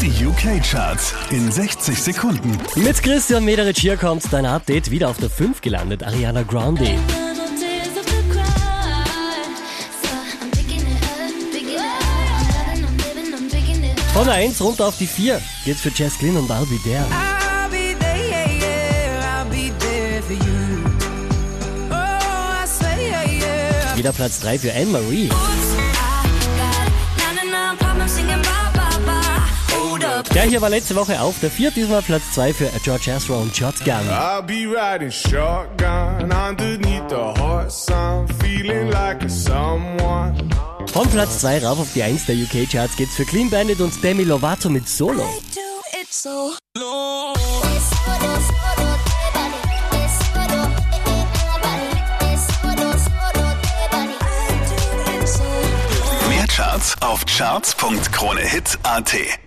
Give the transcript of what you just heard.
Die UK-Charts in 60 Sekunden. Mit Christian Mederich hier kommt dein Update wieder auf der 5 gelandet, Ariana Grande. Von der 1 runter auf die 4 geht's für Jess Glynn und I'll Be There. Wieder Platz 3 für Anne-Marie. Der hier war letzte Woche auf der 4, diesmal Platz 2 für George Ezra und Shotgun. I'll be riding shotgun underneath the hot sun, feeling like a someone. Von Platz 2 rauf auf die 1 der UK-Charts geht's für Clean Bandit und Demi Lovato mit Solo. So. Mehr Charts auf charts.kronehit.at